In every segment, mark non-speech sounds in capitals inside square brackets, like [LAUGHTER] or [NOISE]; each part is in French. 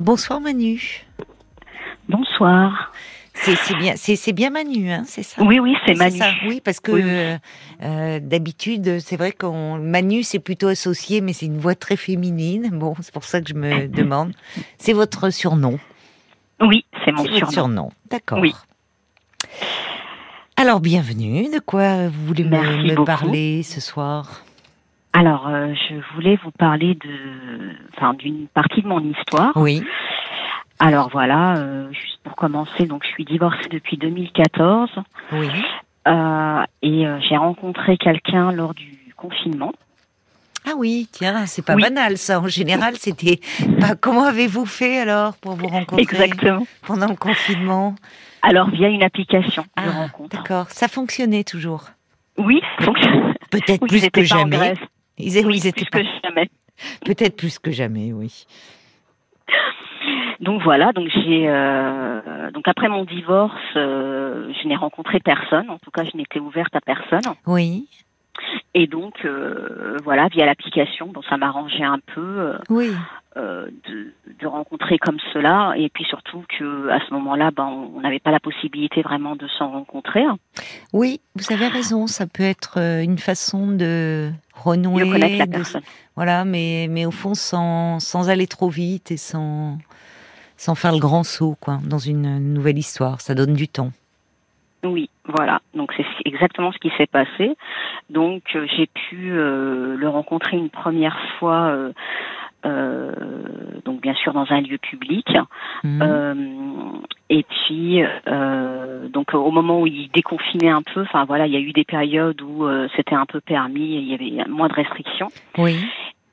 Bonsoir Manu. Bonsoir. C'est bien, c'est bien Manu, hein, c'est ça? Oui, oui, c'est Manu. oui, parce que euh, d'habitude, c'est vrai qu'on Manu, c'est plutôt associé, mais c'est une voix très féminine. Bon, c'est pour ça que je me [LAUGHS] demande. C'est votre surnom? Oui, c'est mon surnom. surnom. D'accord. Oui. Alors, bienvenue. De quoi vous voulez me, parler ce soir? Alors, euh, je voulais vous parler de, enfin, d'une partie de mon histoire. Oui. Alors voilà, euh, juste pour commencer, donc je suis divorcée depuis 2014. Oui. Euh, et j'ai rencontré quelqu'un lors du confinement. Ah oui, tiens, c'est pas banal ça. En général, c'était. Bah, comment avez-vous fait alors pour vous rencontrer Exactement. pendant le confinement? Alors via une application de ah, rencontre. D'accord. Ça fonctionnait toujours? Oui, ça fonctionnait. Peut-être [LAUGHS] plus que jamais. Ils, oui, plus que jamais. Peut-être plus que jamais, oui. Donc voilà, donc j'ai euh, donc après mon divorce, euh, je n'ai rencontré personne. En tout cas, je n'étais ouverte à personne. Oui. Et donc euh, voilà, via l'application, bon, ça m'arrangeait un peu. oui. De, de, rencontrer comme cela et puis surtout que à ce moment-là ben on n'avait pas la possibilité vraiment de s'en rencontrer oui vous avez raison ça peut être une façon de renouer de connaître la personne voilà mais mais au fond sans sans aller trop vite et sans sans faire le grand saut, quoi, dans une nouvelle histoire. Ça donne du temps. Oui, voilà. Donc c'est exactement ce qui s'est passé. Donc euh, j'ai pu euh, le rencontrer une première fois. Euh, donc bien sûr dans un lieu public. Mhm. et puis donc au moment où il déconfinait un peu, enfin voilà, il y a eu des périodes où c'était un peu permis, il y avait moins de restrictions. Oui.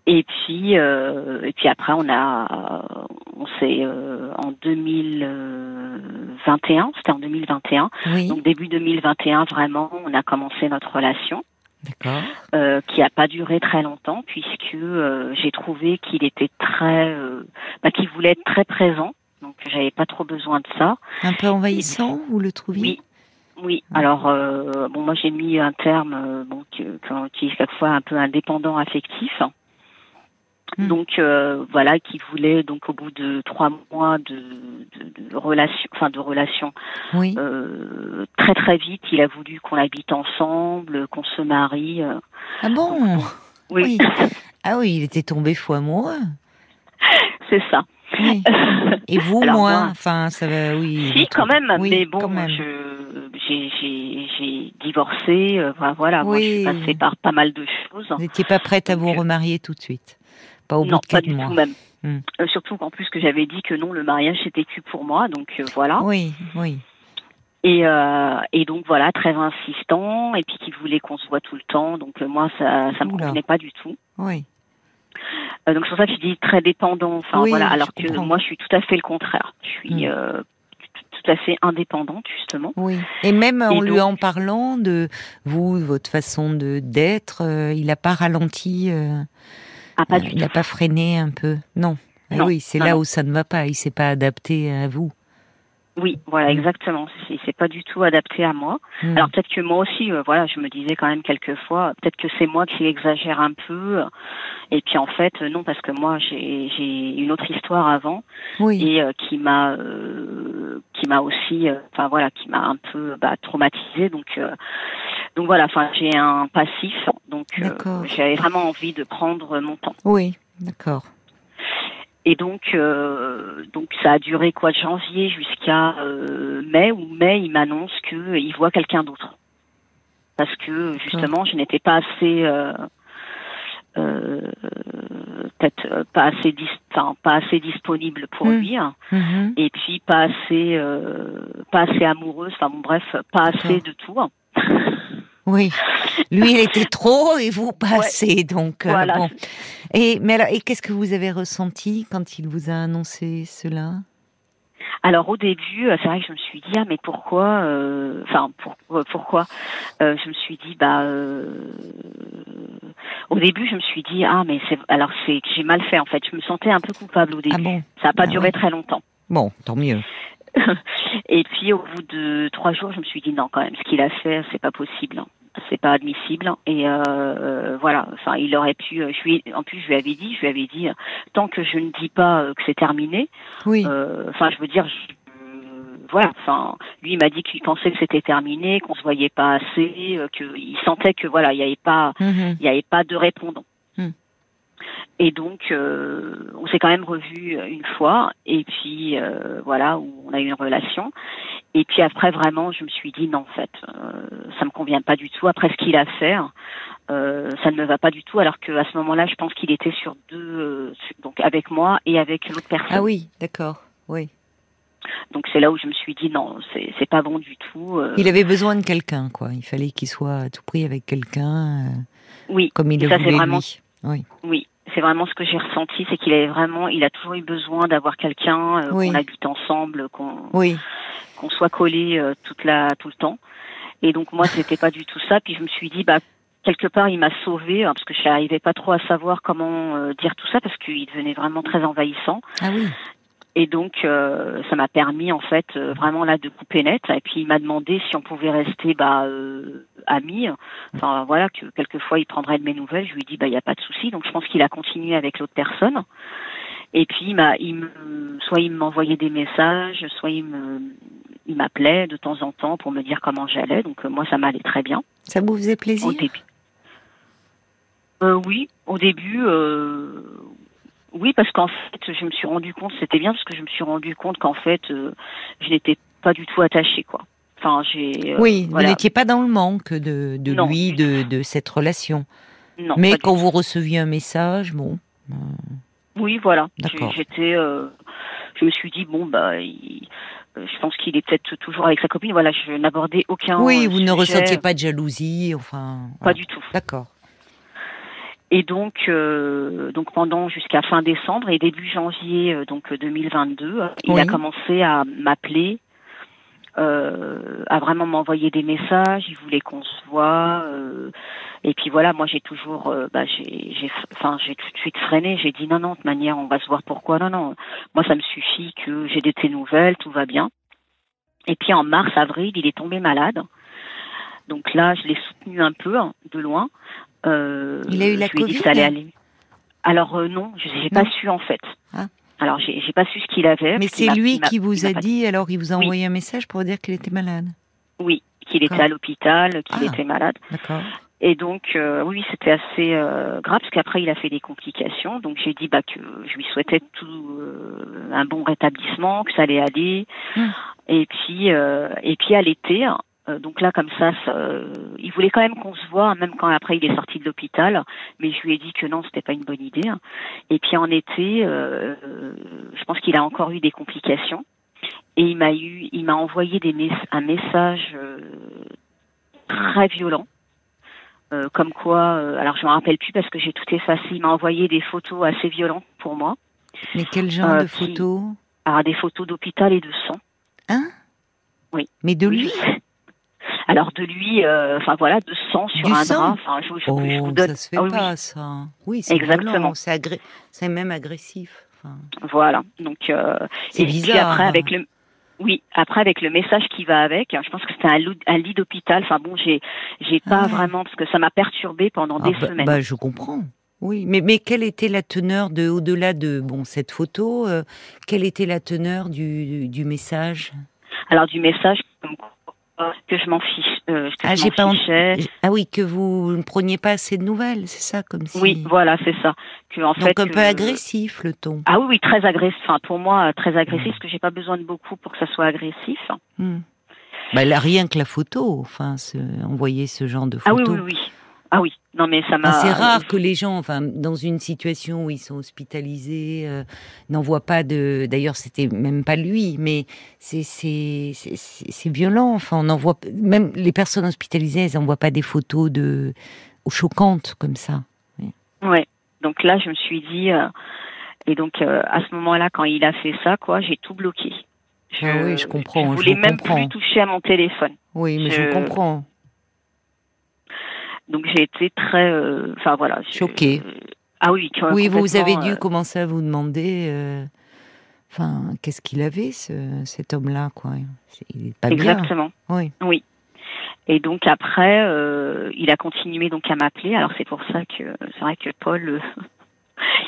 Et puis, euh, et puis après, on a, on s'est euh, en 2021, c'était en 2021, donc début 2021, vraiment, on a commencé notre relation. Euh, qui a pas duré très longtemps puisque euh, j'ai trouvé qu'il était très, euh, bah, qu'il voulait être très présent, donc j'avais pas trop besoin de ça. Un peu envahissant, vous le trouviez? Oui, oui. Alors bon, moi j'ai mis un terme bon qui, qui est quelquefois un peu indépendant affectif. Hmm. Donc euh, voilà, qui voulait donc au bout de trois mois de, de, de relation, enfin de relation, oui. euh, très très vite, il a voulu qu'on habite ensemble, qu'on se marie. Euh. Ah bon oui. [LAUGHS] Ah oui, il était tombé fou amoureux. C'est ça. [LAUGHS] Et vous, moi, enfin, ça va, oui. Si, quand même, mais bon, j'ai divorcé, euh, voilà, moi, je suis passée par pas mal de choses. Vous n'étiez pas prête à vous remarier tout de suite pas au non, bout de pas du tout même. Hmm. Euh, surtout qu'en plus que j'avais dit que non, le mariage c'était que pour moi, donc euh, voilà. Oui, oui. Et, euh, et donc voilà, très insistant, et puis qu'il voulait qu'on se voit tout le temps, donc moi ça ça me convenait pas du tout. Oui. donc c'est pour ça que je dis très dépendant, enfin voilà, alors que moi je suis tout à fait le contraire. Je suis hmm. tout à fait indépendante justement. Oui. Et même en lui en parlant de vous, votre façon de d'être, il n'a pas ralenti. Ah, pas il n'a pas freiné un peu Non. Ah oui, c'est là où ça ne va pas. Il s'est pas adapté à vous. Oui, voilà, exactement. Il s'est pas du tout adapté à moi. Mm. Alors peut-être que moi aussi, euh, voilà, je me disais quand même quelquefois, peut-être que c'est moi qui exagère un peu. Et puis en fait, non, parce que moi j'ai j'ai une autre histoire avant oui. et euh, qui m'a euh, qui m'a aussi, enfin voilà, qui m'a un peu bah, traumatisée. Donc donc voilà, enfin j'ai un passif, donc euh, j'avais vraiment envie de prendre mon temps. Oui, d'accord. Et donc, euh, donc ça a duré quoi de janvier jusqu'à euh, mai où mai il m'annonce que il voit quelqu'un d'autre parce que justement je n'étais pas assez peut-être pas assez dis pas assez disponible pour mmh. lui hein. mmh. et puis pas assez pas assez amoureuse enfin bon bref pas assez de tout hein. [LAUGHS] Oui, lui il était trop et vous pas assez, donc euh, bon. Et mais alors, et qu'est-ce que vous avez ressenti quand il vous a annoncé cela? Alors au début, euh, c'est vrai que je me suis dit ah mais pourquoi, euh, enfin pour, pourquoi, je me suis dit bah au début je me suis dit ah mais c'est alors c'est que j'ai mal fait en fait, je me sentais un peu coupable au début. Ah bon? Ça n'a pas ah duré très longtemps. Bon, tant mieux. [LAUGHS] et puis au bout de trois jours, je me suis dit non quand même, ce qu'il a fait, c'est pas possible. C'est pas admissible. Et euh, voilà, enfin, il aurait pu. Je lui, en plus, je lui avais dit, je lui avais dit, tant que je ne dis pas que c'est terminé. Oui. Enfin, je veux dire. voilà, enfin, lui il m'a dit qu'il pensait que c'était terminé, qu'on se voyait pas assez, qu'il sentait que voilà, il n'y avait pas, Mhm. il n'y avait pas de répondant. Et donc, euh, on s'est quand même revu une fois, et puis euh, voilà, on a eu une relation. Et puis après, vraiment, je me suis dit non, en fait, euh, ça me convient pas du tout. Après ce qu'il a fait, euh, ça ne me va pas du tout. Alors qu'à ce moment-là, je pense qu'il était sur deux, euh, donc avec moi et avec l'autre personne. Ah oui, d'accord. Oui. Donc c'est là où je me suis dit non, c'est pas bon du tout. euh, Il avait besoin de quelqu'un, quoi. Il fallait qu'il soit à tout prix avec quelqu'un, oui, comme il le ça, voulait vraiment- lui. Oui. Oui, c'est vraiment ce que j'ai ressenti, c'est qu'il avait vraiment, il a toujours eu besoin d'avoir quelqu'un, euh, Oui. qu'on habite ensemble, qu'on Oui. qu'on soit collé euh, toute la tout le temps. Et donc moi, c'était pas du tout ça. Puis je me suis dit, bah quelque part, il m'a sauvé parce que je n'arrivais pas trop à savoir comment euh, dire tout ça parce qu'il devenait vraiment très envahissant. Ah oui. Et donc, euh, ça m'a permis en fait euh, vraiment là de couper net. Et puis il m'a demandé si on pouvait rester bah, euh, amis. Enfin voilà que quelquefois il prendrait de mes nouvelles. Je lui ai dit bah il y a pas de souci. Donc je pense qu'il a continué avec l'autre personne. Et puis il m'a, il me, soit il m'envoyait des messages, soit il me, il m'appelait de temps en temps pour me dire comment j'allais. Donc euh, moi ça m'allait très bien Ça vous faisait plaisir? au début. Euh, oui, au début, euh, oui, parce qu'en fait, je me suis rendu compte, c'était bien parce que je me suis rendu compte qu'en fait, euh, je n'étais pas du tout attachée, quoi. Enfin, j'ai. euh, Oui, voilà. vous n'étiez pas dans le manque de, de Non, lui, de, de cette relation. Non, Mais quand vous receviez un message, bon. euh, Oui, voilà. J'étais. je me suis dit bon bah, il- je pense qu'il est peut-être toujours avec sa copine. Voilà, je n'abordais aucun. oui, vous ne ressentiez pas de jalousie, enfin. Pas voilà. du tout. D'accord. Et donc, euh, donc pendant jusqu'à fin décembre et début janvier euh, donc euh, 2022, euh, il Oui. a commencé à m'appeler, euh, à vraiment m'envoyer des messages. Il voulait qu'on se voit. euh, et puis voilà, moi j'ai toujours, euh, bah, j'ai, j'ai, enfin j'ai tout de suite freiné. J'ai dit non non, de toute manière on va se voir. Pourquoi? Non non. Moi ça me suffit que j'ai de tes nouvelles, tout va bien. Et puis en mars avril, il est tombé malade. Donc là, je l'ai soutenu un peu hein, de loin. Euh, Il a eu la je lui ai dit Covid que ça allait aller. Alors euh, non, je n'ai pas su en fait. Ah. Alors j'ai pas su ce qu'il avait. Mais c'est lui qui vous a dit, alors il vous a Oui. envoyé un message pour dire qu'il était malade. Oui, qu'il était à l'hôpital, qu'il Ah. était malade. D'accord. Et donc euh, oui, c'était assez euh, grave parce qu'après il a fait des complications. Donc j'ai dit bah que je lui souhaitais tout euh, un bon rétablissement, que ça allait aller. Hmm. Et puis et puis à l'été. Euh, donc là, comme ça, ça, euh, il voulait quand même qu'on se voit, même quand après il est sorti de l'hôpital. Mais je lui ai dit que non, c'était pas une bonne idée. Et puis en été, euh, je pense qu'il a encore eu des complications. Et il m'a eu, il m'a envoyé des mes- un message euh, très violent. Euh, comme quoi, euh, alors je me rappelle plus parce que j'ai tout effacé. Il m'a envoyé des photos assez violentes pour moi, Mais quel genre Euh, de qui- photos? Alors des photos d'hôpital et de sang. Hein? Oui. Mais de Oui. Alors de lui, euh, enfin voilà, de sang sur Du un sang drap. Enfin, je, je- je Oh, vous donne. ça se fait oui, pas, ça. Oui, c'est Exactement. c'est agré- même agressif. Enfin, Voilà. Donc euh, et puis après hein. avec le oui, après avec le message qui va avec, je pense que c'était un, lit- un lit d'hôpital. Enfin bon, j'ai j'ai pas Ah. vraiment parce que ça m'a perturbé pendant Ah des bah, semaines. bah, je comprends. Oui, mais, mais quelle était la teneur de, au-delà de bon cette photo, euh, quelle était la teneur du, du message? Alors du message comme quoi, que je m'en fiche, euh, que Ah, j'ai pas fichais. Ah oui, que vous ne preniez pas assez de nouvelles, c'est ça, comme si. Oui, voilà, c'est ça. Que en Donc fait, un peu euh, agressif le ton. Ah oui, oui, très agressif. Enfin, pour moi, euh, très agressif, parce que j'ai pas besoin de beaucoup pour que ça soit agressif. Hmm. Bah, là, rien que la photo, enfin, ce- envoyer ce genre de Ah photo. oui, oui, oui. Ah oui. Non, mais ça m'a. Enfin, c'est rare que les gens, enfin, dans une situation où ils sont hospitalisés, euh, n'envoient pas de. D'ailleurs, c'était même pas lui, mais c'est c'est violent. Enfin, on même les personnes hospitalisées, elles n'envoient pas des photos de choquantes comme ça. Ouais. Donc là, je me suis dit. euh, Et donc euh, à ce moment-là, quand il a fait ça, quoi, j'ai tout bloqué. Ah oui, je comprends, Je je voulais même comprends. plus toucher à mon téléphone. Oui, mais je, Je- comprends. Donc j'ai été très. euh, Enfin voilà. Choquée. Ah oui. que- Oui, vous avez dû euh, commencer à vous demander. euh, Enfin, qu'est-ce qu'il avait, ce, cet homme-là, quoi. Il est pas bien. Exactement. Oui. Et donc après, euh, il a continué donc à m'appeler. Alors c'est pour ça que c'est vrai que Paul, euh,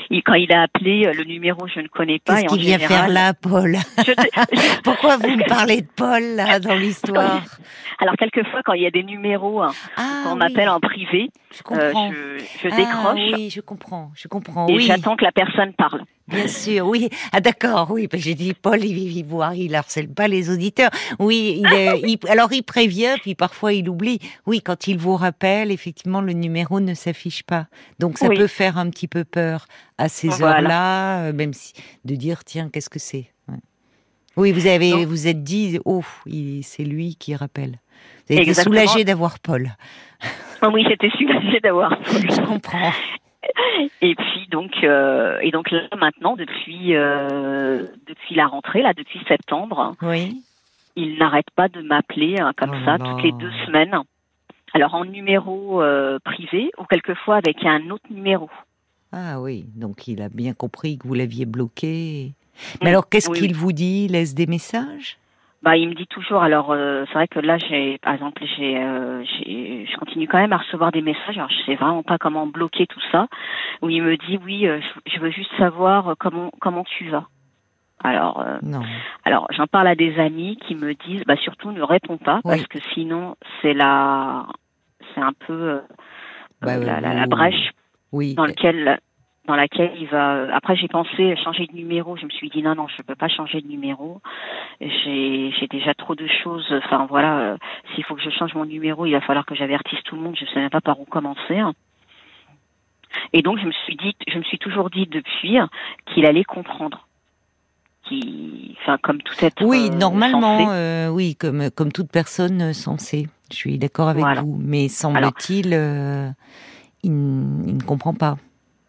il, quand il a appelé euh, le numéro, je ne connais pas. Qu'est-ce qu'il vient faire là, Paul [LAUGHS] Pourquoi vous me [LAUGHS] parlez de Paul là dans l'histoire [LAUGHS] Alors quelquefois, quand il y a des numéros hein, Ah, qu'on oui, m'appelle en privé, je euh, comprends. je, je Ah, décroche oui, je comprends, je comprends. et oui, j'attends que la personne parle. Bien sûr, oui. Ah d'accord, oui. J'ai dit Paul, il, il, il harcèle pas les auditeurs. Oui, il, est- il- alors il prévient, puis parfois il oublie. Oui, quand il vous rappelle, effectivement, le numéro ne s'affiche pas. Donc ça Oui. peut faire un petit peu peur à ces Voilà. heures-là, euh, même si de dire tiens, qu'est-ce que c'est Ouais. Oui, vous avez, Donc- vous êtes dit, oh, c'est lui qui rappelle. Vous avez été soulagé d'avoir Paul. Ah oui, j'étais soulagée d'avoir. [LAUGHS] Je comprends. Et puis donc euh, et donc là maintenant depuis euh, depuis la rentrée là depuis septembre, Oui. il n'arrête pas de m'appeler hein, comme Oh ça toutes les deux semaines. Alors en numéro euh, privé ou quelquefois avec un autre numéro. Ah oui, donc il a bien compris que vous l'aviez bloqué. Mais Mm, alors, qu'est-ce oui, qu'il vous dit Il laisse des messages? Bah il me dit toujours alors euh, c'est vrai que là j'ai par exemple j'ai euh, j'ai- je continue quand même à recevoir des messages alors je sais vraiment pas comment bloquer tout ça où il me dit oui euh, je, veux juste savoir euh, comment comment tu vas. Alors euh, Non. Alors, j'en parle à des amis qui me disent, bah surtout ne réponds pas Oui. parce que sinon c'est la, c'est un peu euh, Bah, la, la- la brèche Oui. dans lequel, dans laquelle il va. Après, j'ai pensé changer de numéro. Je me suis dit non, non, je peux pas changer de numéro. J'ai, j'ai déjà trop de choses. Enfin voilà, euh, s'il faut que je change mon numéro, il va falloir que j'avertisse tout le monde. Je sais même pas par où commencer. Et donc, je me suis dit, je me suis toujours dit depuis qu'il allait comprendre. Qui, enfin, comme tout être. Oui, euh, normalement, euh, oui, comme, comme toute personne euh, sensée. Je suis d'accord avec Voilà. vous. Mais semble-t-il, euh, il ne comprend pas.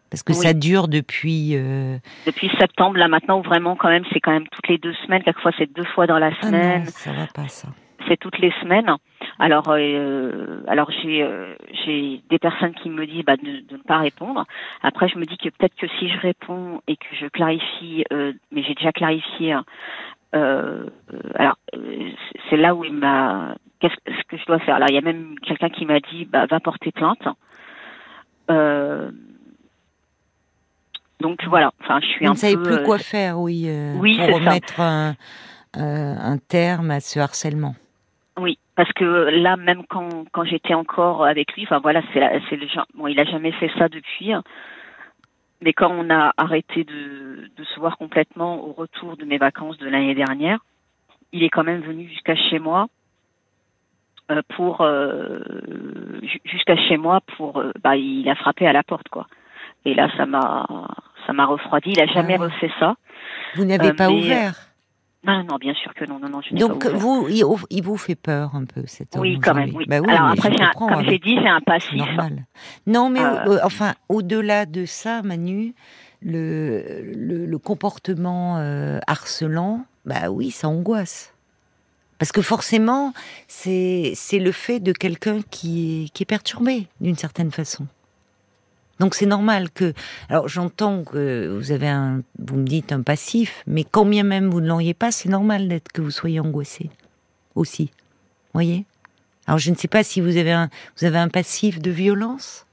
Parce que Oui. ça dure depuis. euh, depuis septembre, là maintenant, où vraiment, quand même, c'est quand même toutes les deux semaines. Quelquefois, c'est deux fois dans la Ah semaine. non, ça va pas, ça. c'est toutes les semaines. Alors, euh, alors j'ai euh, j'ai des personnes qui me disent bah, de, de ne pas répondre. Après, je me dis que peut-être que si je réponds et que je clarifie, euh, mais j'ai déjà clarifié. hein, euh, alors, euh, c'est là où il m'a. Qu'est-ce ce que je dois faire? Alors, il y a même quelqu'un qui m'a dit bah, va porter plainte. Euh, donc voilà. Enfin, je suis Vous un ne savez plus euh, quoi faire, oui, euh, Oui, pour remettre un, euh, un terme à ce harcèlement. Oui, parce que là, même quand, quand j'étais encore avec lui, enfin voilà, c'est le genre. Bon, il a jamais fait ça depuis. hein. Mais quand on a arrêté de, de se voir complètement au retour de mes vacances de l'année dernière, il est quand même venu jusqu'à chez moi euh, pour euh, ju- jusqu'à chez moi pour. euh, bah, il a frappé à la porte quoi. Et là, ça m'a ça m'a refroidi. Il a jamais Ah. refait ça. Vous n'avez Euh, pas mais- ouvert. Non, non, bien sûr que non, non, non. Je Donc, pas vous, il, vous fait peur un peu, cet homme Oui, quand même. Oui. Bah oui, Alors après, un- comme avec- j'ai dit, j'ai un passif. normal. Non, mais Euh, euh, enfin, au-delà de ça, Manu, le, le, le comportement euh, harcelant, bah oui, ça angoisse. Parce que forcément, c'est c'est le fait de quelqu'un qui est, qui est perturbé d'une certaine façon. Donc c'est normal que. Alors j'entends que vous avez un, vous me dites un passif, mais quand bien même vous ne l'auriez pas, c'est normal d'être que vous soyez angoissé aussi. Voyez? Alors je ne sais pas si vous avez un, vous avez un passif de violence?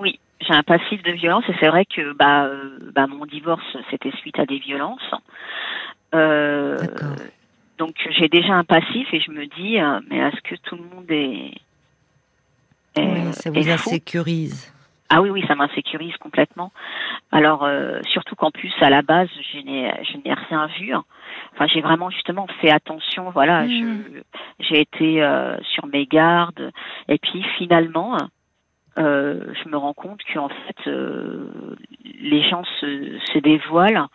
Oui, j'ai un passif de violence et c'est vrai que bah, euh, bah mon divorce c'était suite à des violences. Euh, D'accord. donc j'ai déjà un passif et je me dis euh, mais est-ce que tout le monde est, est- Oui, ça vous insécurise. Ah oui oui ça m'insécurise complètement. Alors euh, surtout qu'en plus à la base je n'ai je n'ai rien vu. Enfin j'ai vraiment justement fait attention voilà je j'ai été euh, sur mes gardes et puis finalement euh, je me rends compte qu'en fait euh, les gens se, se dévoilent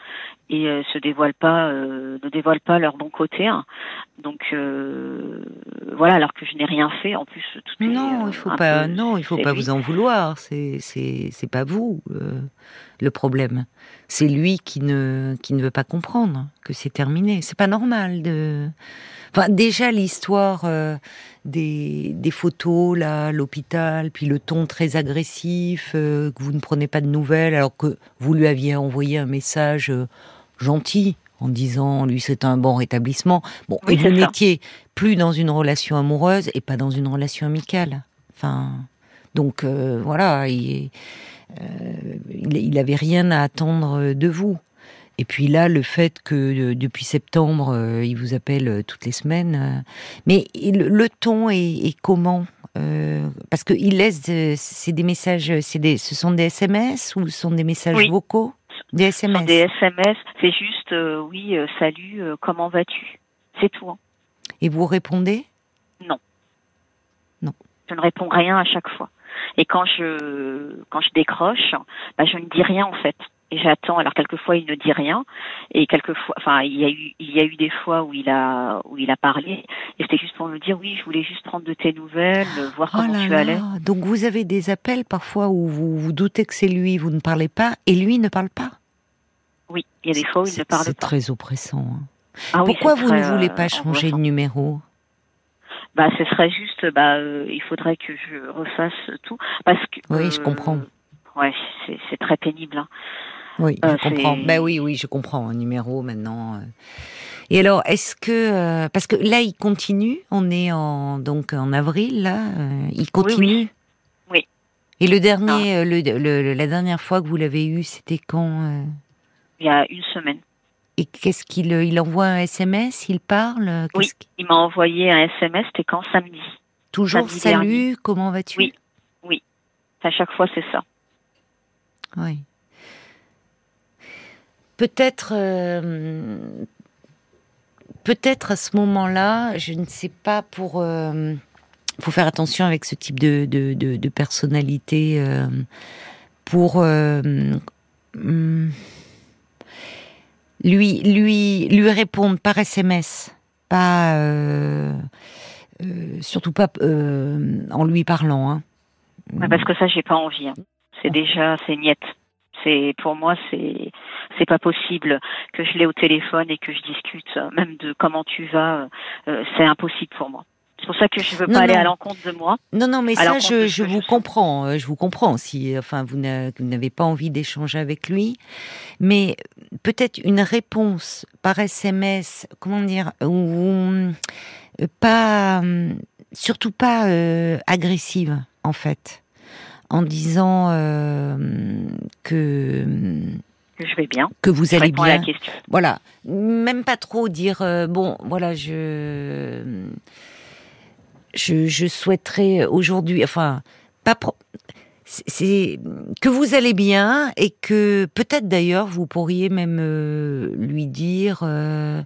et euh, se dévoilent pas euh, ne dévoilent pas leur bon côté hein. donc euh, voilà alors que je n'ai rien fait en plus tout est, Non, euh, il faut pas. Non, il faut c'est pas lui. vous en vouloir. C'est c'est c'est pas vous euh, le problème. C'est lui qui ne qui ne veut pas comprendre que c'est terminé. C'est pas normal de. Enfin, déjà l'histoire euh, des des photos là, l'hôpital, puis le ton très agressif, euh, que vous ne prenez pas de nouvelles alors que vous lui aviez envoyé un message euh, gentil en disant lui c'est un bon rétablissement. Bon, Oui, et vous n'étiez plus dans une relation amoureuse et pas dans une relation amicale. Enfin, donc voilà, il, il, il avait rien à attendre de vous. Et puis là, le fait que euh, depuis septembre, euh, il vous appelle euh, toutes les semaines. euh, mais le, le ton est, est comment Euh, Parce qu'il laisse, euh, c'est des messages, c'est des, ce sont des SMS ou ce sont des messages Oui. vocaux? Des Ce sont SMS. des SMS, c'est juste euh, oui, euh, salut, euh, comment vas-tu? C'est tout. hein. Et vous répondez? Je ne réponds rien à chaque fois. Et quand je quand je décroche, bah, je ne dis rien en fait. Et j'attends. Alors quelquefois il ne dit rien, et quelquefois, enfin il y a eu il y a eu des fois où il a où il a parlé, et c'était juste pour me dire oui, je voulais juste prendre de tes nouvelles, voir Oh comment là tu allais. là Donc vous avez des appels parfois où vous vous doutez que c'est lui, vous ne parlez pas, et lui ne parle pas. Oui, il y a des fois où il ne C'est- parle C'est pas. très oppressant. hein. Ah Pourquoi c'est vous ne voulez euh, pas changer de numéro? Bah, ce serait juste, bah, euh, il faudrait que je refasse tout, parce que. Oui, je euh, comprends. Ouais, c'est c'est très pénible. hein. Oui, Euh, je comprends. c'est- Ben oui, oui, je comprends. Un numéro maintenant. euh. Et alors, est-ce que euh, parce que là, il continue. On est en donc en avril là. euh, il continue? Oui. Et le dernier, euh, le, le- la dernière fois que vous l'avez eu, c'était quand euh, Il y a une semaine. Et qu'est-ce qu'il euh, il envoie un SMS Il parle euh, Oui. Il m'a envoyé un SMS, c'était quand? Samedi. Toujours samedi salut. dernier. Comment vas-tu? Oui. À chaque fois, c'est ça. Oui. Peut-être, euh, peut-être à ce moment-là, je ne sais pas pour. euh, faut faire attention avec ce type de de, de, de personnalité euh, pour hum, lui lui lui répondre par SMS, pas euh, euh, surtout pas euh, en lui parlant. Hein. Ouais, parce que ça, j'ai pas envie. hein. C'est déjà, c'est niette. C'est pour moi, c'est c'est pas possible que je l'ai au téléphone et que je discute euh, même de comment tu vas. euh, c'est impossible pour moi. C'est pour ça que je veux Non, pas aller non. à l'encontre de moi. Non, non, mais ça, je, vous je- comprends. euh, Je vous comprends. Si, enfin, vous n'a- vous n'avez pas envie d'échanger avec lui, mais peut-être une réponse par SMS, comment dire, ou euh, pas, euh, surtout pas euh, agressive, en fait, en disant euh, que je vais bien. que vous Je allez réponds à la bien. question. Voilà, même pas trop dire euh, bon, voilà, je je, je souhaiterais aujourd'hui, enfin, pas pro- c'est- que vous allez bien et que peut-être d'ailleurs vous pourriez même euh, lui dire euh,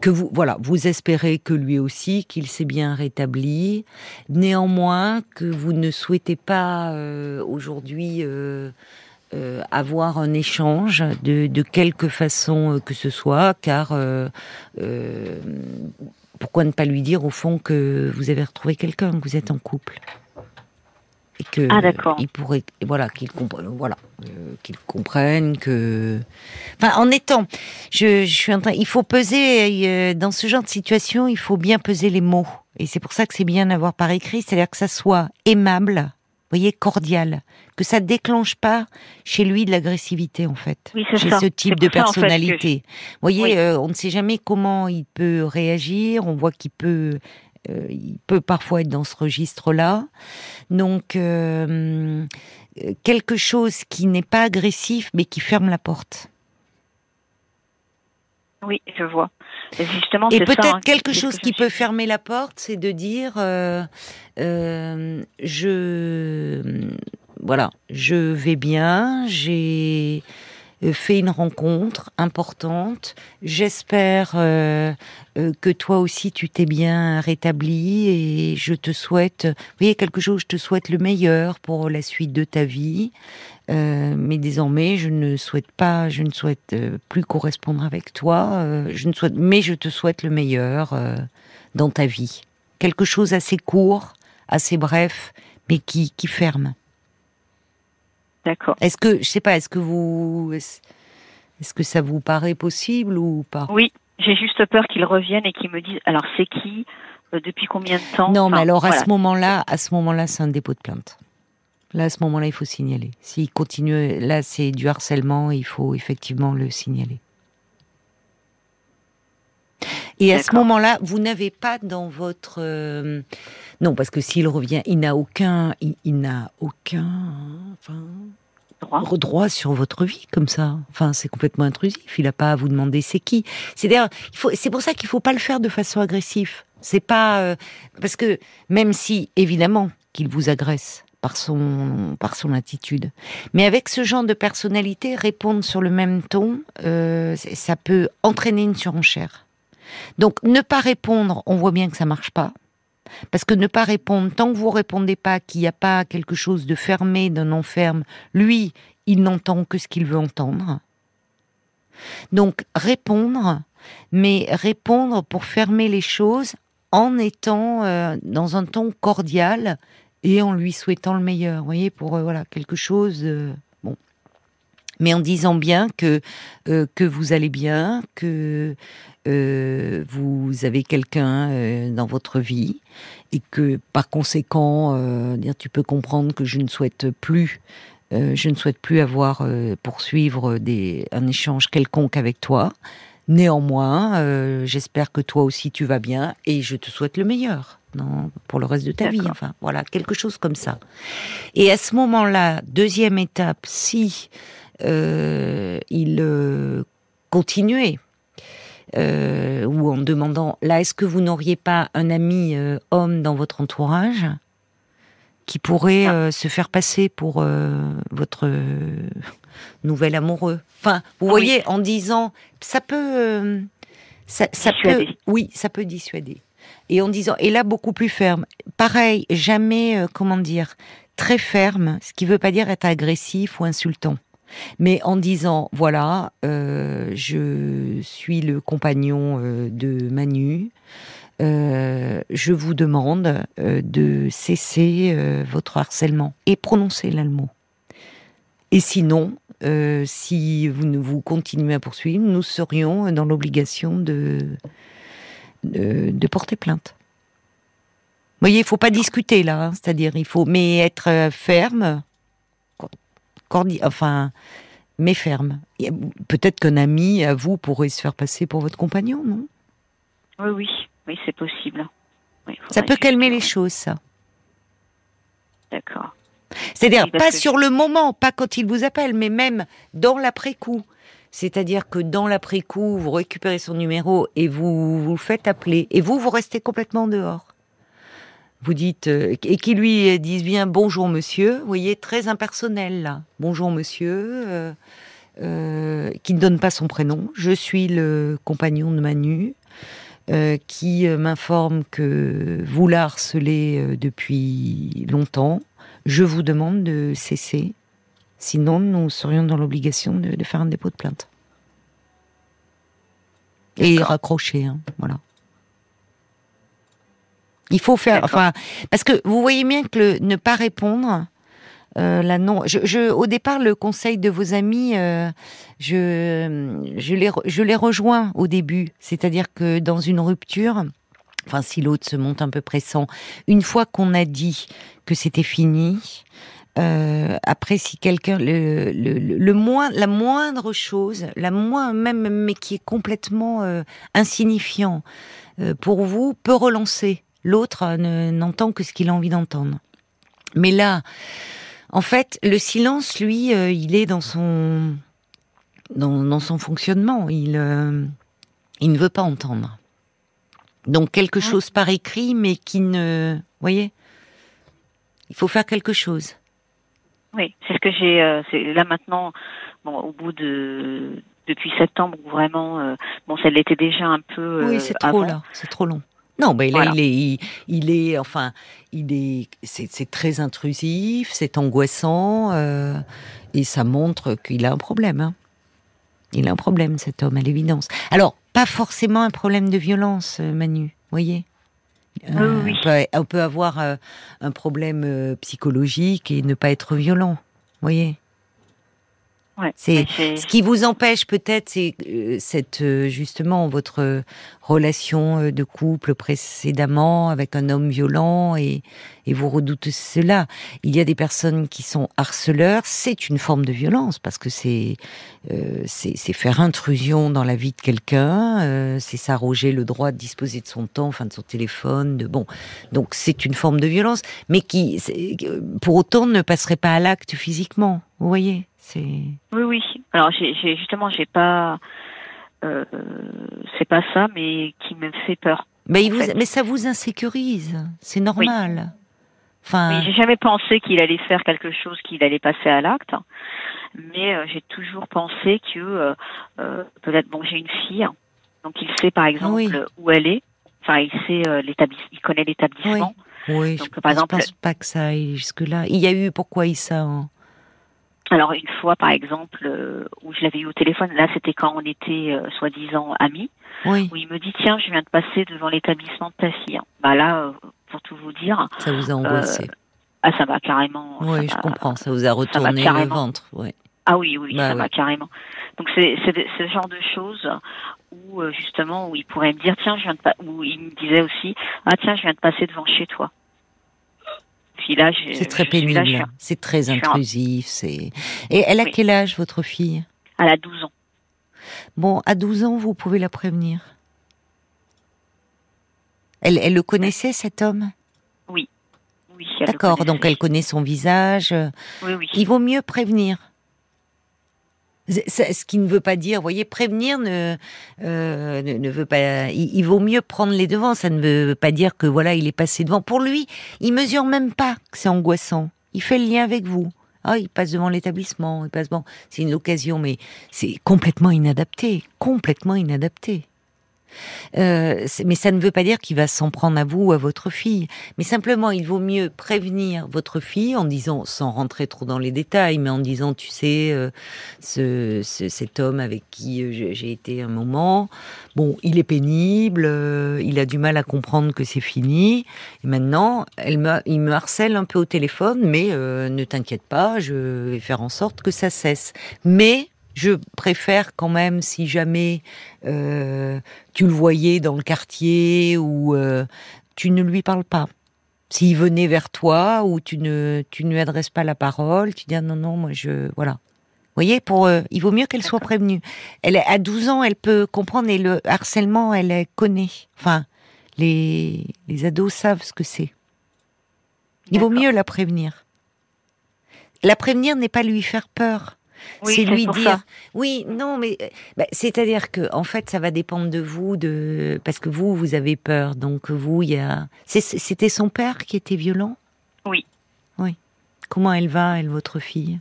que vous voilà vous espérez que lui aussi qu'il s'est bien rétabli. Néanmoins que vous ne souhaitez pas euh, aujourd'hui euh, avoir un échange de, de quelque façon que ce soit, car pourquoi ne pas lui dire au fond que vous avez retrouvé quelqu'un, que vous êtes en couple et que Ah, d'accord. il pourrait voilà qu'il comprenne voilà euh, qu'il comprenne que enfin en étant je, je suis en train il faut peser euh, dans ce genre de situation il faut bien peser les mots et c'est pour ça que c'est bien d'avoir par écrit c'est-à-dire que ça soit aimable voyez cordial que ça déclenche pas chez lui de l'agressivité en fait Oui, c'est chez ça. ce type de pour ça, en fait, que personnalité. Vous voyez, Oui. euh, on ne sait jamais comment il peut réagir. On voit qu'il peut, euh, il peut parfois être dans ce registre-là. Donc euh, quelque chose qui n'est pas agressif, mais qui ferme la porte. Oui, je vois. Et justement, Et peut-être hein, quelque chose que qui peut suis- fermer la porte, c'est de dire, euh, euh, je, voilà, je vais bien, j'ai fait une rencontre importante. J'espère euh, que toi aussi tu t'es bien rétabli et je te souhaite, vous voyez quelque chose, je te souhaite le meilleur pour la suite de ta vie. Euh, mais désormais, je ne souhaite pas, je ne souhaite euh, plus correspondre avec toi. euh, je ne souhaite, mais je te souhaite le meilleur euh, dans ta vie. Quelque chose assez court, assez bref, mais qui, qui ferme. D'accord. Est-ce que, je sais pas, est-ce que vous, est-ce que ça vous paraît possible ou pas? Oui, j'ai juste peur qu'ils reviennent et qu'ils me disent alors c'est qui? Euh, depuis combien de temps? Non, mais alors à ce moment-là, à ce moment-là, c'est un dépôt de plainte. Là, à ce moment-là, il faut signaler. S'il continue, là, c'est du harcèlement, il faut effectivement le signaler. Et à ce moment-là, vous n'avez pas dans votre non, parce que s'il revient, il n'a aucun, il, n'a aucun, enfin, droit. droit. sur votre vie comme ça. Enfin, c'est complètement intrusif. Il n'a pas à vous demander c'est qui. C'est d'ailleurs, c'est pour ça qu'il faut pas le faire de façon agressive. C'est pas euh, parce que même si évidemment qu'il vous agresse par son par son attitude, mais avec ce genre de personnalité, répondre sur le même ton, euh, ça peut entraîner une surenchère. Donc ne pas répondre, on voit bien que ça marche pas. Parce que ne pas répondre, tant que vous répondez pas qu'il n'y a pas quelque chose de fermé, d'un non ferme, lui, il n'entend que ce qu'il veut entendre. Donc répondre, mais répondre pour fermer les choses en étant euh, dans un ton cordial et en lui souhaitant le meilleur. Vous voyez, pour euh, voilà quelque chose. bon, mais en disant bien que euh, que vous allez bien, que euh, vous avez quelqu'un euh, dans votre vie et que par conséquent, euh, dire tu peux comprendre que je ne souhaite plus, je ne souhaite plus avoir poursuivre des, un échange quelconque avec toi. Néanmoins, j'espère que toi aussi tu vas bien et je te souhaite le meilleur pour le reste de ta vie. Enfin, voilà, quelque chose comme ça. Et à ce moment-là, deuxième étape, si il continuait euh, ou en demandant là, est-ce que vous n'auriez pas un ami euh, homme dans votre entourage qui pourrait ah. euh, se faire passer pour votre nouvel amoureux? Enfin, vous voyez, en disant, ça peut, ça, peut, oui, ça peut dissuader. Et en disant, et là beaucoup plus ferme. Pareil, jamais, comment dire, très ferme, ce qui ne veut pas dire être agressif ou insultant mais en disant voilà, euh, je suis le compagnon euh, de Manu. Euh, je vous demande de cesser votre harcèlement et prononcer là le mot. Et sinon, si vous ne vous continuez à poursuivre, nous serions dans l'obligation de, de, porter plainte. Vous voyez, il faut pas discuter là, hein, c'est-à-dire il faut, mais être ferme, enfin, mais ferme. Peut-être qu'un ami à vous pourrait se faire passer pour votre compagnon, non? Oui, oui, oui, c'est possible. ça peut calmer les choses, ça. D'accord. C'est-à-dire, pas sur le moment, pas quand il vous appelle, mais même dans l'après-coup. C'est-à-dire que dans l'après-coup, vous récupérez son numéro et vous vous faites appeler. Et vous, vous restez complètement dehors vous dites, euh, et qui lui disent bien bonjour monsieur, vous voyez, très impersonnel là. Bonjour monsieur, euh, euh, qui ne donne pas son prénom. Je suis le compagnon de Manu, qui m'informe que vous la harcelez depuis longtemps. Je vous demande de cesser, sinon nous serions dans l'obligation de, faire un dépôt de plainte. Et raccrocher, hein, voilà. Il faut faire, enfin, parce que vous voyez bien que le, ne pas répondre, euh, la non. Je, au départ, le conseil de vos amis, euh, je, je les, je les rejoins au début. C'est-à-dire que dans une rupture, enfin, si l'autre se monte un peu pressant, une fois qu'on a dit que c'était fini, euh, après, si quelqu'un, le, le, le, moins, la moindre chose, la moins même, mais qui est complètement euh, insignifiant euh, pour vous, peut relancer L'autre n'entend que ce qu'il a envie d'entendre. Mais là, en fait, le silence, lui, euh, il est dans son dans, son fonctionnement. Il euh, il ne veut pas entendre. Donc quelque ah. chose par écrit, mais qui ne, vous voyez, il faut faire quelque chose. Oui, c'est ce que j'ai. Euh, là maintenant, bon, au bout de depuis septembre, vraiment, bon, ça l'était déjà un peu. oui, c'est trop là, c'est trop long. Non, mais là, il est, il, est, enfin, il est, c'est très intrusif, c'est angoissant, euh, et ça montre qu'il a un problème. Hein. Il a un problème, cet homme, à l'évidence. Alors, pas forcément un problème de violence, euh, Manu, voyez? Euh, oui. on, peut, avoir un problème psychologique et ne pas être violent, voyez c'est ce qui vous empêche peut-être, c'est euh, cette euh, justement votre relation euh, de couple précédemment avec un homme violent et, et vous redoutez cela. Il y a des personnes qui sont harceleurs, c'est une forme de violence parce que c'est c'est faire intrusion dans la vie de quelqu'un, c'est s'arroger le droit de disposer de son temps, enfin de son téléphone, de bon. Donc c'est une forme de violence, mais qui pour autant ne passerait pas à l'acte physiquement. Vous voyez oui, oui. Alors, j'ai, justement, j'ai pas. Euh, c'est pas ça, mais qui me fait peur. Mais, mais ça vous insécurise. C'est normal. Enfin... j'ai jamais pensé qu'il allait faire quelque chose, qu'il allait passer à l'acte. Mais euh, j'ai toujours pensé que euh, peut-être bon, j'ai une fille, donc il sait par exemple où elle est. Enfin, il sait l'établissement, il connaît l'établissement. Oui, donc, je, exemple, pense pas que ça aille jusque là. Il y a eu pourquoi il ça hein? Alors une fois, par exemple, euh, où je l'avais eu au téléphone, là c'était quand on était euh, soi-disant amis, oui. où il me dit tiens, je viens de passer devant l'établissement de ta fille. Bah là, euh, pour tout vous dire, ça vous a angoissé. ah ça va carrément. Oui, je comprends, ça vous a retourné le ventre. Oui. Ah oui, oui, bah ça va carrément. Donc c'est ce genre de choses où justement où il pourrait me dire tiens, je viens de où il me disait aussi ah tiens, je viens de passer devant chez toi c'est très pénible, c'est très intrusif. C'est et elle a quel âge votre fille? Elle a 12 ans. Bon, à 12 ans, vous pouvez la prévenir? Elle, elle le connaissait cet homme? Oui. oui D'accord, donc elle connaît son visage. Oui, oui. Il vaut mieux prévenir ce qui ne veut pas dire, vous voyez, prévenir ne, euh, ne, veut pas. Il, vaut mieux prendre les devants. Ça ne veut pas dire que voilà, il est passé devant. Pour lui, il mesure même pas que c'est angoissant. Il fait le lien avec vous. Ah, il passe devant l'établissement. Il passe bon. C'est une occasion, mais c'est complètement inadapté, complètement inadapté. Euh, mais ça ne veut pas dire qu'il va s'en prendre à vous ou à votre fille. Mais simplement, il vaut mieux prévenir votre fille en disant, sans rentrer trop dans les détails, mais en disant, tu sais, euh, ce, cet homme avec qui euh, j'ai été un moment, bon, il est pénible, il a du mal à comprendre que c'est fini. Et maintenant, il me harcèle un peu au téléphone, mais ne t'inquiète pas, je vais faire en sorte que ça cesse. Mais je préfère quand même, si jamais euh, tu le voyais dans le quartier ou euh, tu ne lui parles pas. S'il venait vers toi ou tu ne tu ne lui adresses pas la parole, tu dis ah non non moi je voilà. Vous voyez, pour euh, il vaut mieux qu'elle soit prévenue. Elle à 12 ans, elle peut comprendre et le harcèlement, elle connaît. Enfin, les les ados savent ce que c'est. Il vaut mieux la prévenir. La prévenir n'est pas lui faire peur c'est lui dire. Oui, non, mais euh, bah, c'est-à-dire que en fait, ça va dépendre de vous, de parce que vous, vous avez peur. Donc vous, il y a. C'était son père qui était violent? Oui. Oui. Comment elle va, elle, votre fille?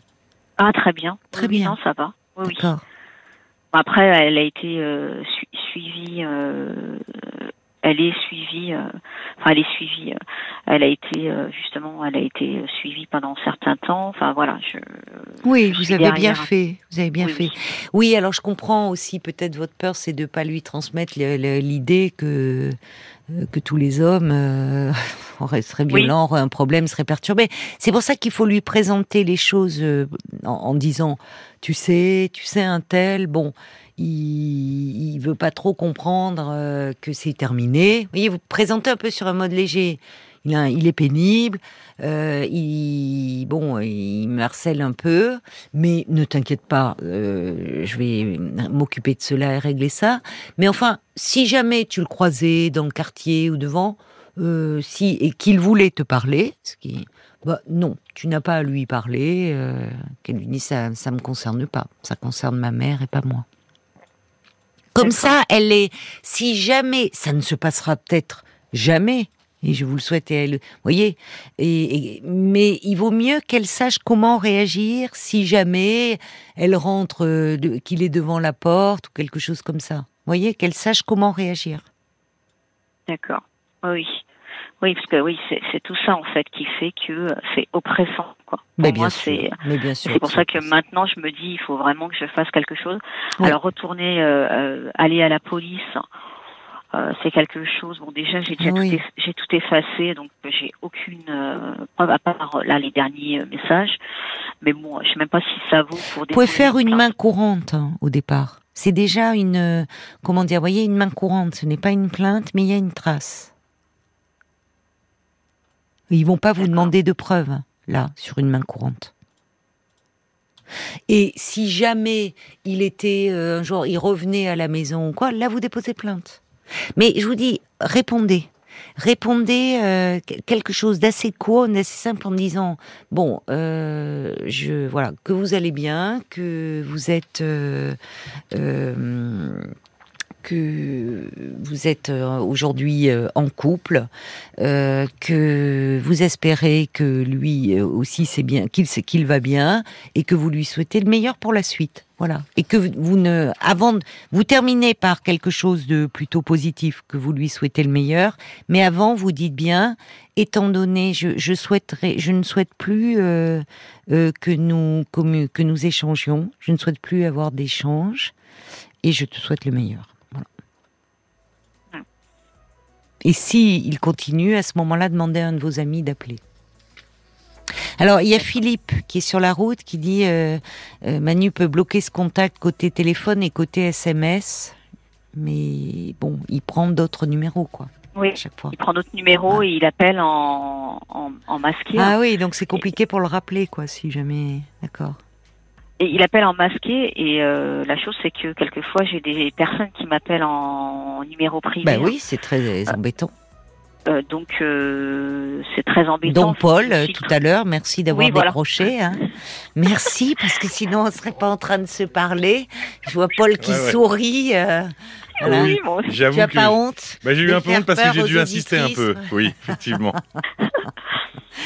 Ah, très bien. Très bien. ça va. Oui, D'accord. Après, elle a été euh, suivie euh, elle est suivie, euh, enfin elle est suivie, euh, elle a été euh, justement, elle a été suivie pendant un certain temps. Enfin voilà, je. Oui, vous avez bien fait, vous avez bien fait. Oui. alors je comprends aussi peut-être votre peur, c'est de pas lui transmettre l'idée que que tous les hommes [LAUGHS] seraient violents, auraient un problème, seraient perturbés. C'est pour ça qu'il faut lui présenter les choses en, en, disant, tu sais, tu sais un tel, bon, il, veut pas trop comprendre euh, que c'est terminé. Vous voyez, vous présentez un peu sur un mode léger. Il, il est pénible, euh, il, bon, il me harcèle un peu, mais ne t'inquiète pas, euh, je vais m'occuper de cela et régler ça. Mais enfin, si jamais tu le croisais dans le quartier ou devant, euh, si et qu'il voulait te parler, ce qui, bah, non, tu n'as pas à lui parler. Euh, Qu'elle lui dit ça, ça me concerne pas, ça concerne ma mère et pas moi. Comme ça, elle est. Si jamais, ça ne se passera peut-être jamais, et je vous le souhaite, elle, voyez. Et, mais il vaut mieux qu'elle sache comment réagir si jamais elle rentre, euh, qu'il est devant la porte ou quelque chose comme ça. Vous voyez, qu'elle sache comment réagir. D'accord. Oui. Oui, parce que oui, c'est tout ça en fait qui fait que c'est oppressant. Quoi. Mais bien c'est c'est pour ça que maintenant je me dis il faut vraiment que je fasse quelque chose. Alors retourner, euh, euh, aller à la police, euh, c'est quelque chose. Bon, déjà, j'ai déjà Oui. tout, eff- j'ai tout effacé, donc euh, j'ai aucune euh, preuve à part euh, là les derniers euh, messages. Mais bon, je sais même pas si ça vaut pour. Vous pouvez faire une main courante hein, au départ. C'est déjà une, euh, comment dire, voyez, une main courante. Ce n'est pas une plainte, mais il y a une trace. Ils vont pas vous demander de preuves là sur une main courante. Et si jamais il était euh, un jour, il revenait à la maison ou quoi, là vous déposez plainte. Mais je vous dis, répondez. Répondez euh, que- quelque chose d'assez court, d'assez simple en disant bon, euh, je voilà que vous allez bien, que vous êtes que vous êtes euh, aujourd'hui euh, en couple, euh, que vous espérez que lui aussi c'est bien, qu'il va bien et que vous lui souhaitez le meilleur pour la suite. Voilà. Et que vous ne, avant, vous terminez par quelque chose de plutôt positif, que vous lui souhaitez le meilleur, mais avant vous dites bien, étant donné, je, je souhaiterais, je ne souhaite plus que nous que nous échangions, je ne souhaite plus avoir d'échanges, et je te souhaite le meilleur. Et si il continue, à ce moment-là, demandez à un de vos amis d'appeler. Alors, il y a Philippe qui est sur la route qui dit euh, euh, Manu peut bloquer ce contact côté téléphone et côté SMS, mais bon, il prend d'autres numéros, quoi, Oui. à chaque fois. Il prend notre numéro et il appelle en, en, en masqué. Ah oui, donc c'est compliqué pour le rappeler, quoi, si jamais. D'accord. Et il appelle en masqué et euh, la chose c'est que quelquefois j'ai des personnes qui m'appellent en numéro privé. Ben oui, c'est très embêtant. Euh, donc euh, c'est très embêtant. Donc Paul, euh, tout à l'heure, merci d'avoir Oui, voilà. décroché. hein. [LAUGHS] Merci, parce que sinon on serait pas en train de se parler. Je vois Paul qui Ouais, ouais. sourit. Voilà. Oui, aussi. J'avoue que pas honte bah, j'ai eu un peu honte parce que j'ai dû insister un peu. Oui, effectivement. [LAUGHS]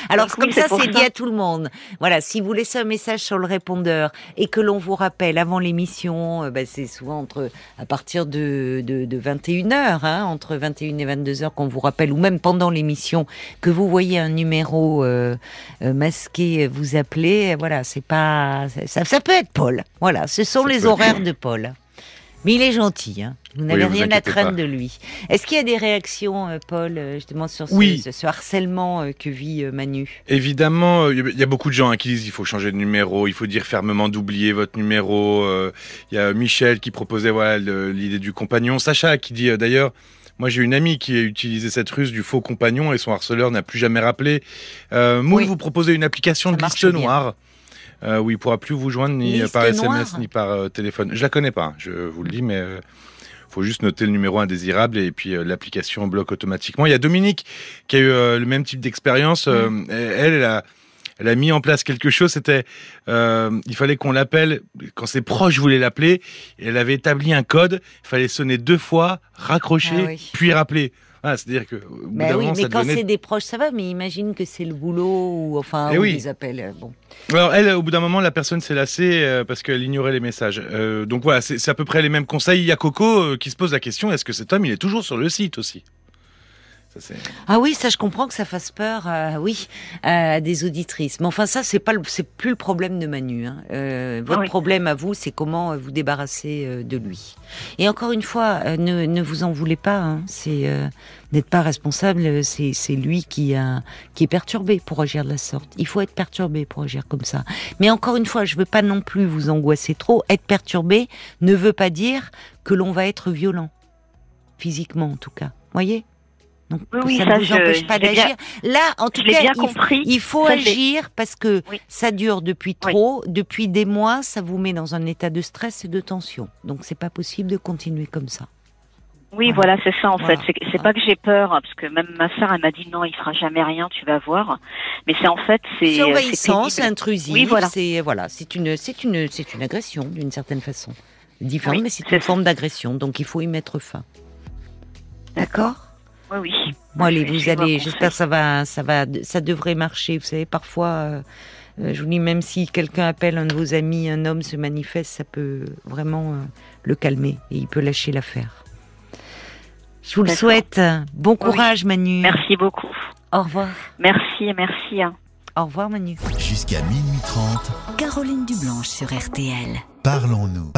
Alors Donc comme oui, ça, c'est dit à tout le monde. Voilà, si vous laissez un message sur le répondeur et que l'on vous rappelle avant l'émission, euh, bah, c'est souvent entre à partir de, de, de 21h, hein, entre 21 et 22h qu'on vous rappelle, ou même pendant l'émission, que vous voyez un numéro euh, euh, masqué vous appeler, euh, voilà, c'est pas ça, ça peut être Paul. Voilà, ce sont Ça les être- horaires de Paul. Mais il est gentil, hein. Vous n'avez rien à craindre de lui. Est-ce qu'il y a des réactions, euh, Paul, euh, justement sur ce, Oui. ce- ce harcèlement euh, que vit Manu? Évidemment, il y a beaucoup de gens hein, qui disent il faut changer de numéro, il faut dire fermement d'oublier votre numéro. Il y a Michel qui proposait voilà l'idée du compagnon. Sacha qui dit d'ailleurs. Moi, j'ai une amie qui a utilisé cette ruse du faux compagnon et son harceleur n'a plus jamais rappelé. Euh, Oui. vous proposez une application Ça de liste bien. Euh, où il pourra plus vous joindre ni Liste par SMS noire ni par euh, téléphone. Je la connais pas, je vous le dis, mais euh, faut juste noter le numéro indésirable et puis euh, l'application bloque automatiquement. Il y a Dominique qui a eu euh, le même type d'expérience. Mm. elle, elle a, elle a mis en place quelque chose. C'était, euh, il fallait qu'on l'appelle quand ses proches voulaient l'appeler. Elle avait établi un code. Il fallait sonner deux fois, raccrocher, Ah oui. puis rappeler. Voilà, c'est-à-dire que au bout Ben d'un oui, mais quand c'est des proches, ça va, mais imagine que c'est le boulot ou enfin Eh ou oui. des appels. euh, Bon. Alors elle, au bout d'un moment, la personne s'est lassée euh, parce qu'elle ignorait les messages. Euh, donc voilà, c'est c'est à peu près les mêmes conseils. Il y a Coco euh, qui se pose la question est-ce que cet homme, il est toujours sur le site aussi? Ça, Ah oui, ça je comprends que ça fasse peur, euh, oui, à des auditrices. Mais enfin ça c'est pas, c'est plus le problème de Manu. hein. Euh, votre Ah oui. problème à vous, c'est comment euh, vous débarrasser de lui. Et encore une fois, ne, ne vous en voulez pas. hein. C'est euh, n'êtes pas responsable. C'est c'est lui qui a qui est perturbé pour agir de la sorte. Il faut être perturbé pour agir comme ça. Mais encore une fois, je veux pas non plus vous angoisser trop. Être perturbé ne veut pas dire que l'on va être violent, physiquement en tout cas. Voyez? Donc Oui, ça ne vous je- empêche pas d'agir. Là, en tout cas, bien il, faut- compris. il faut Ça, je l'ai- agir parce que Oui. ça dure depuis Oui. trop, depuis des mois, ça vous met dans un état de stress et de tension. Donc c'est pas possible de continuer comme ça. Oui, Voilà. voilà, c'est ça en Voilà. fait. C'est c'est pas que j'ai peur, hein, parce que même ma sœur, elle m'a dit non, il fera jamais rien, tu vas voir. Mais c'est en fait, c'est euh, pénible. c'est intrusif, Oui, voilà. c'est voilà, c'est une c'est une c'est une agression d'une certaine façon. Différente, Oui, mais c'est une forme d'agression, donc il faut y mettre fin. D'accord? Oui, oui. Bon, allez, Je vous allez, j'espère que ça va, ça va, ça devrait marcher. Vous savez, parfois, euh, euh, je vous dis, même si quelqu'un appelle un de vos amis, un homme se manifeste, ça peut vraiment euh, le calmer et il peut lâcher l'affaire. Je vous le souhaite. Bon courage, Manu. Merci beaucoup. Au revoir. Merci, merci. hein. Au revoir, Manu. Jusqu'à minuit 30, Caroline Dublanche sur RTL. parlons-nous.